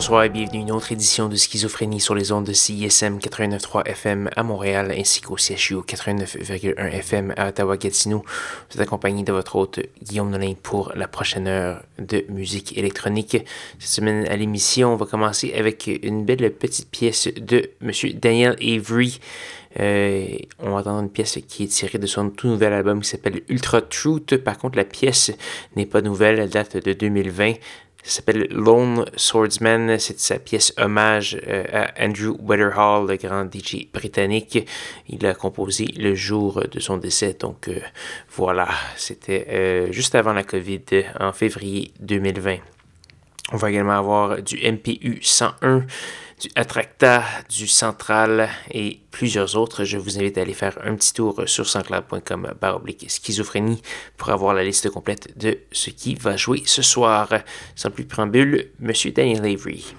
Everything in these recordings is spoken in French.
Bonsoir et bienvenue à une autre édition de Schizophrénie sur les ondes de CISM 89.3 FM à Montréal ainsi qu'au CHU 89.1 FM à Ottawa-Gatineau. Vous êtes accompagné de votre hôte Guillaume Nolin pour la prochaine heure de musique électronique. Cette semaine à l'émission, on va commencer avec une belle petite pièce de Monsieur Daniel Avery. Euh, on va entendre une pièce qui est tirée de son tout nouvel album qui s'appelle Ultra Truth. Par contre, la pièce n'est pas nouvelle, elle date de 2020. Ça s'appelle Lone Swordsman. C'est sa pièce hommage euh, à Andrew Weatherhall, le grand DJ britannique. Il a composé le jour de son décès. Donc euh, voilà, c'était euh, juste avant la COVID, en février 2020. On va également avoir du MPU 101 du Attracta, du Central et plusieurs autres. Je vous invite à aller faire un petit tour sur sanscloud.com baroblique schizophrénie pour avoir la liste complète de ce qui va jouer ce soir. Sans plus de préambule, Monsieur Daniel Avery.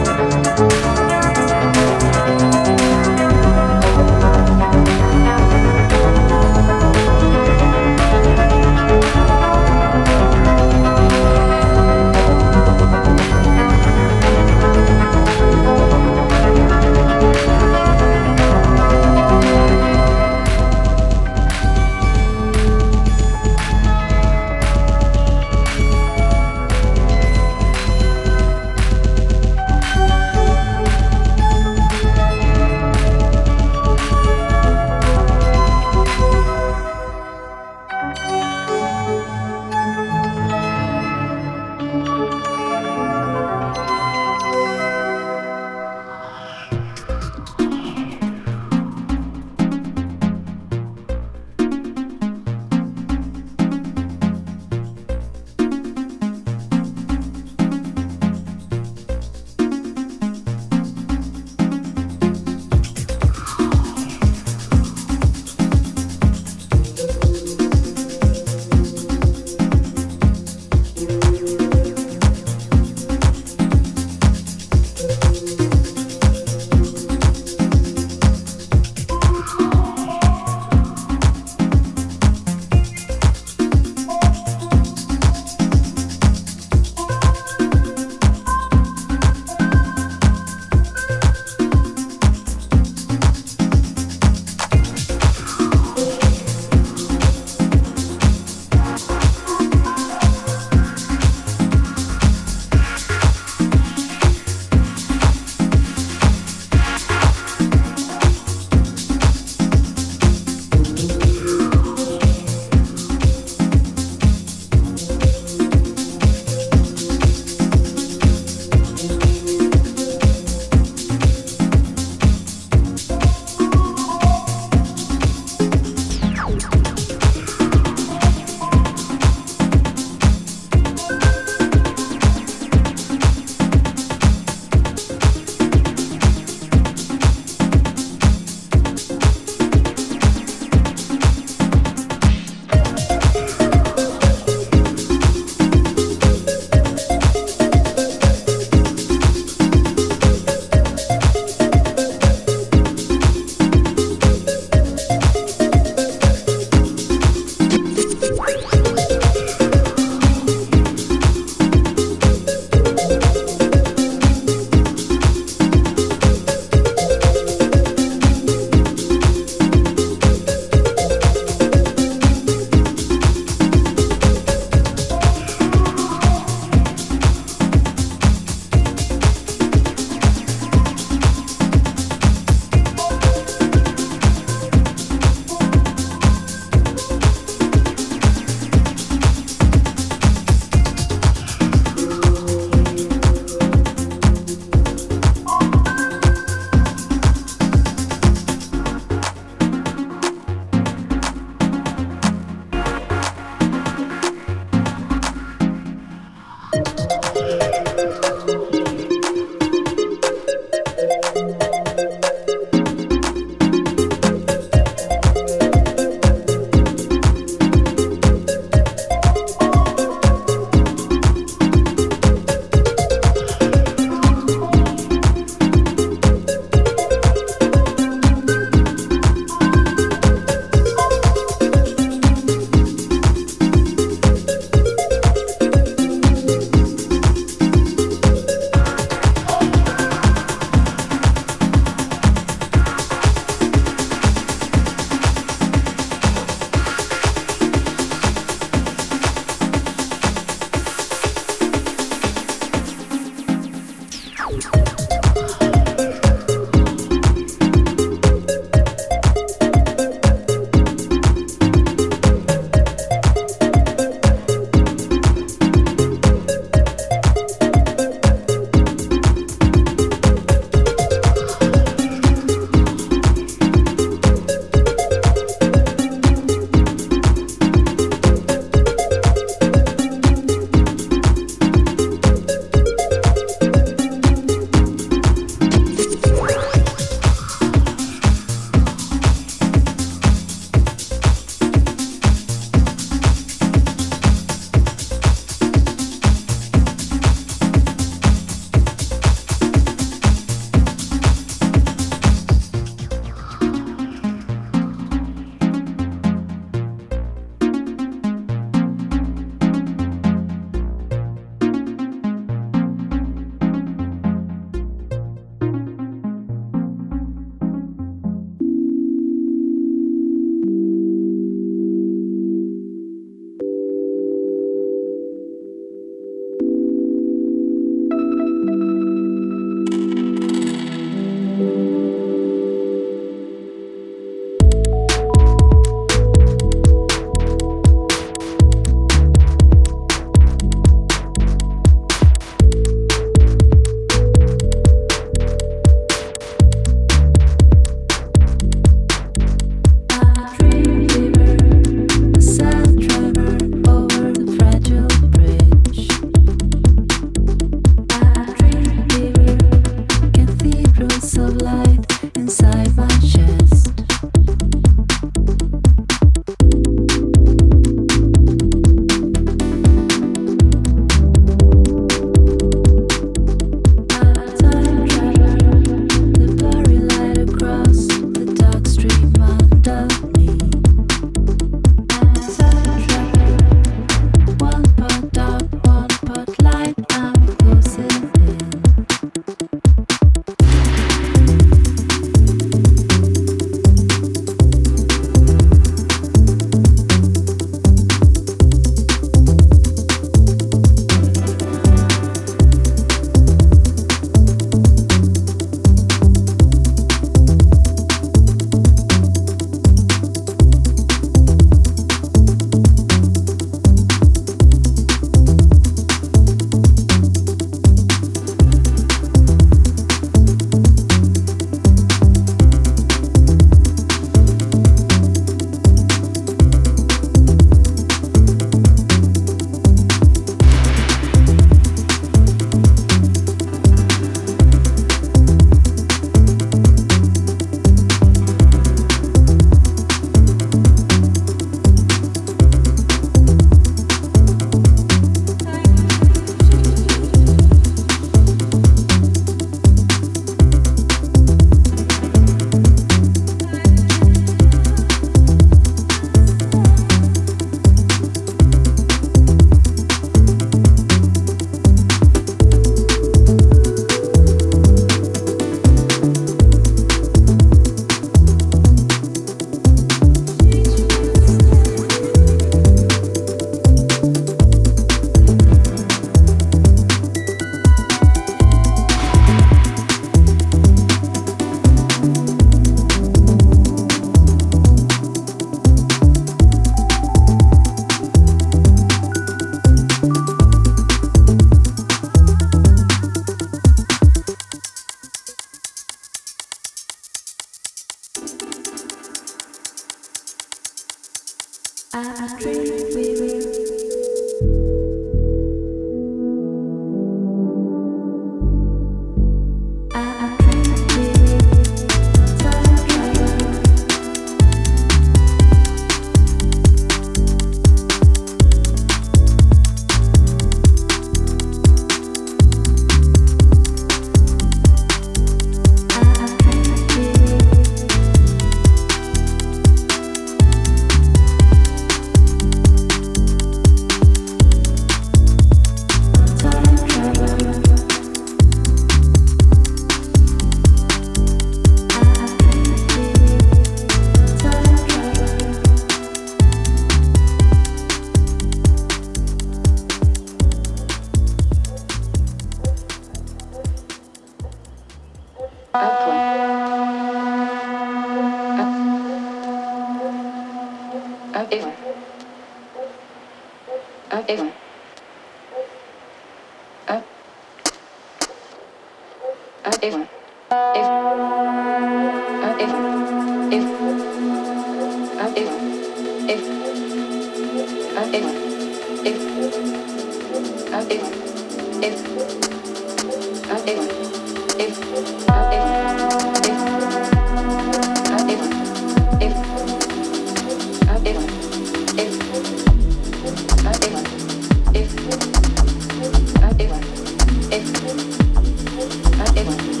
Thank you.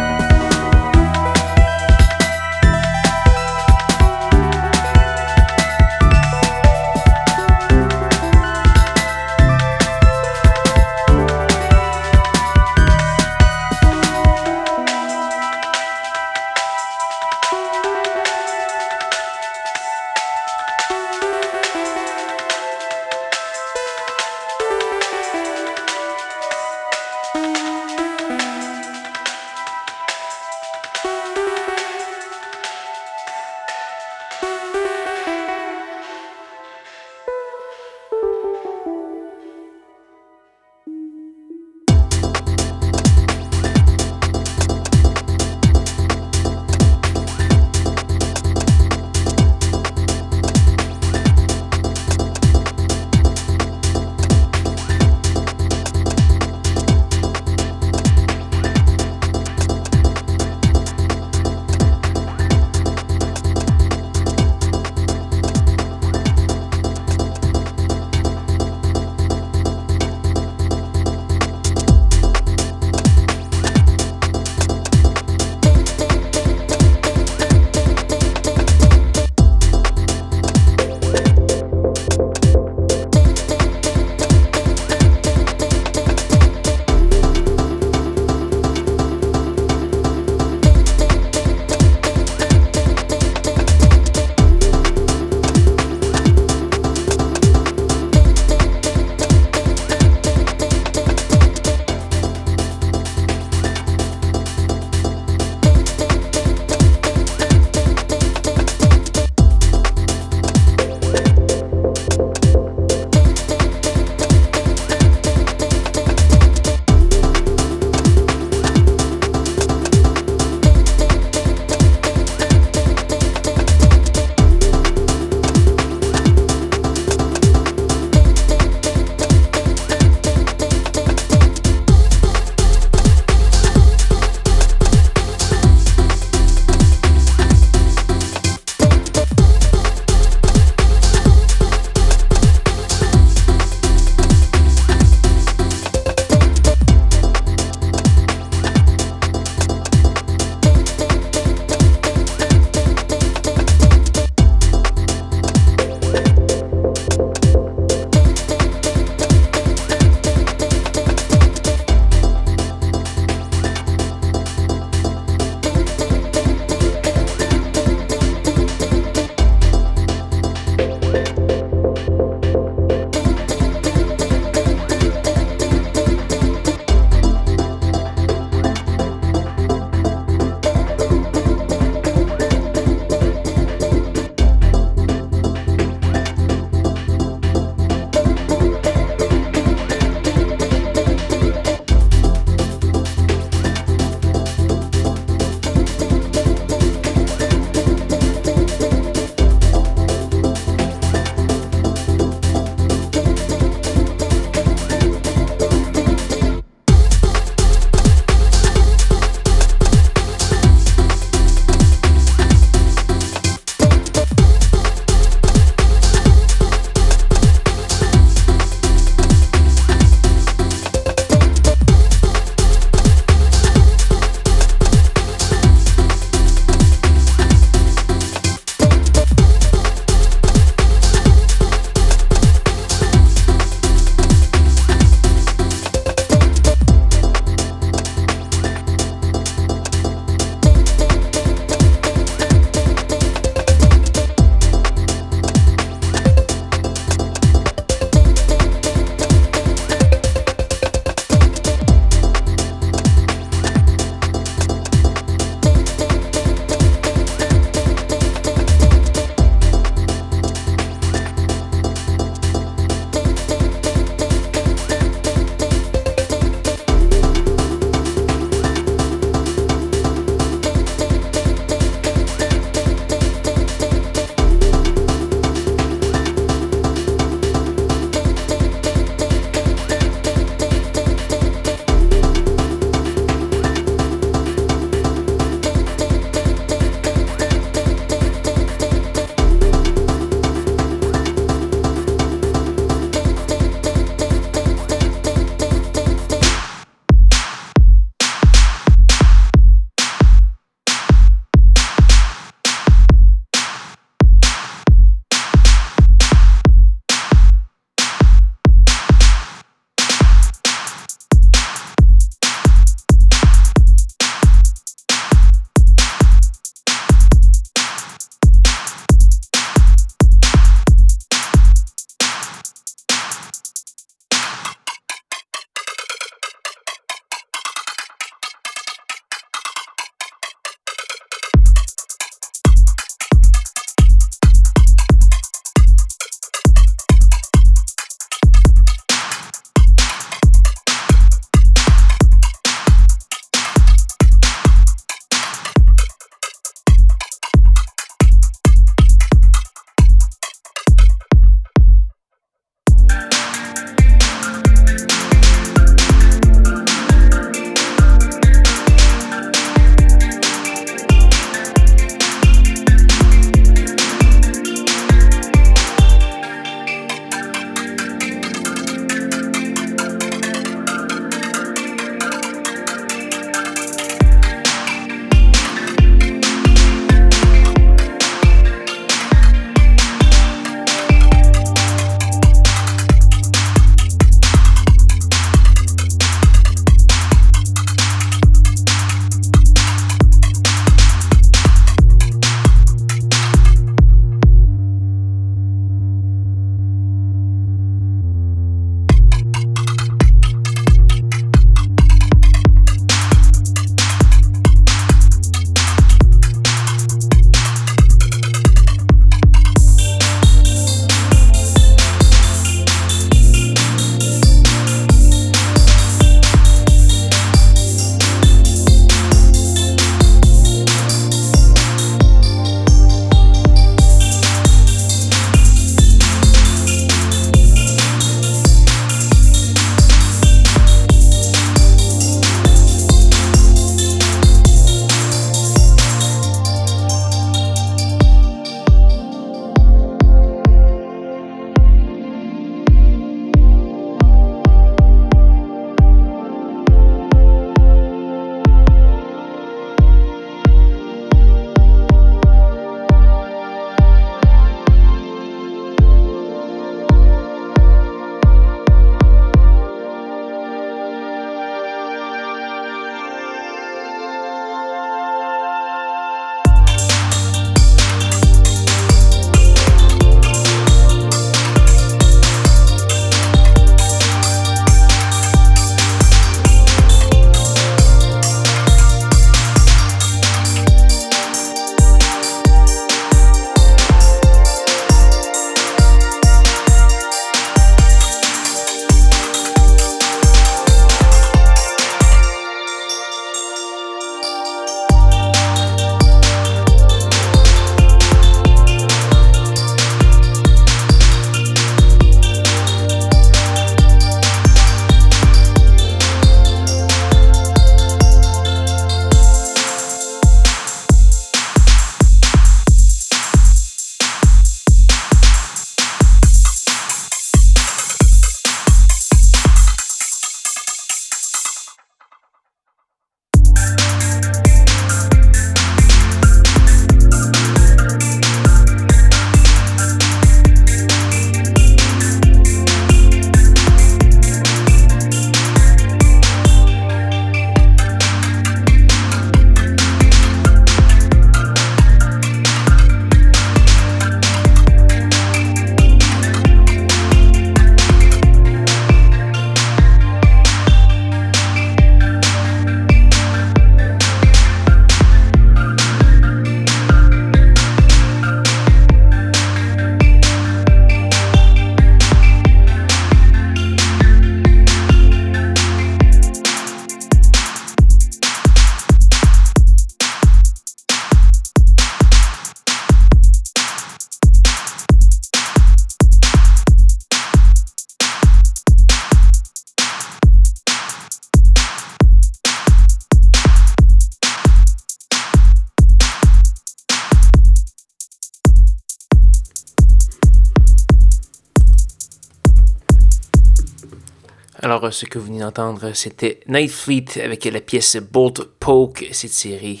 Ce que vous venez d'entendre, c'était Night Fleet avec la pièce Bolt Poke. C'est tiré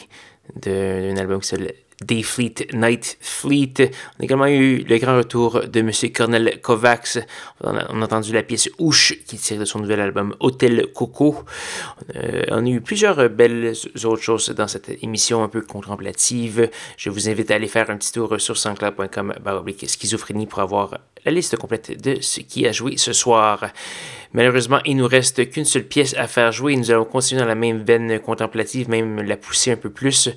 d'un album qui s'appelle Day Fleet, Night Fleet. On a également eu le grand retour de M. Cornel Kovacs. On a, entendu la pièce Ouche qui tire de son nouvel album Hôtel Coco. Euh, on a eu plusieurs belles autres choses dans cette émission un peu contemplative. Je vous invite à aller faire un petit tour sur sanscloud.com schizophrénie pour avoir la liste complète de ce qui a joué ce soir. Malheureusement, il nous reste qu'une seule pièce à faire jouer. Nous allons continuer dans la même veine contemplative, même la pousser un peu plus.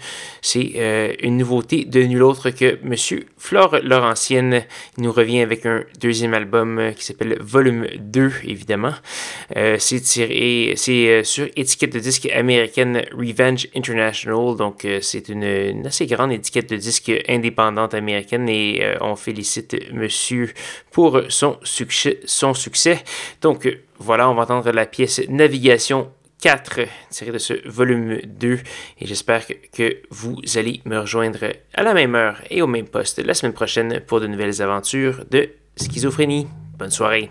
C'est euh, une nouveauté de nul autre que Monsieur Flore Laurentienne. Il nous revient avec un deuxième album euh, qui s'appelle Volume 2, évidemment. Euh, c'est sur étiquette de disque américaine Revenge International. Donc, c'est une, une, assez grande étiquette de disque indépendante américaine et on félicite Monsieur pour son succès. Son succès. Donc, voilà, on va entendre la pièce Navigation 4 tirée de ce volume 2 et j'espère que vous allez me rejoindre à la même heure et au même poste la semaine prochaine pour de nouvelles aventures de schizophrénie. Bonne soirée.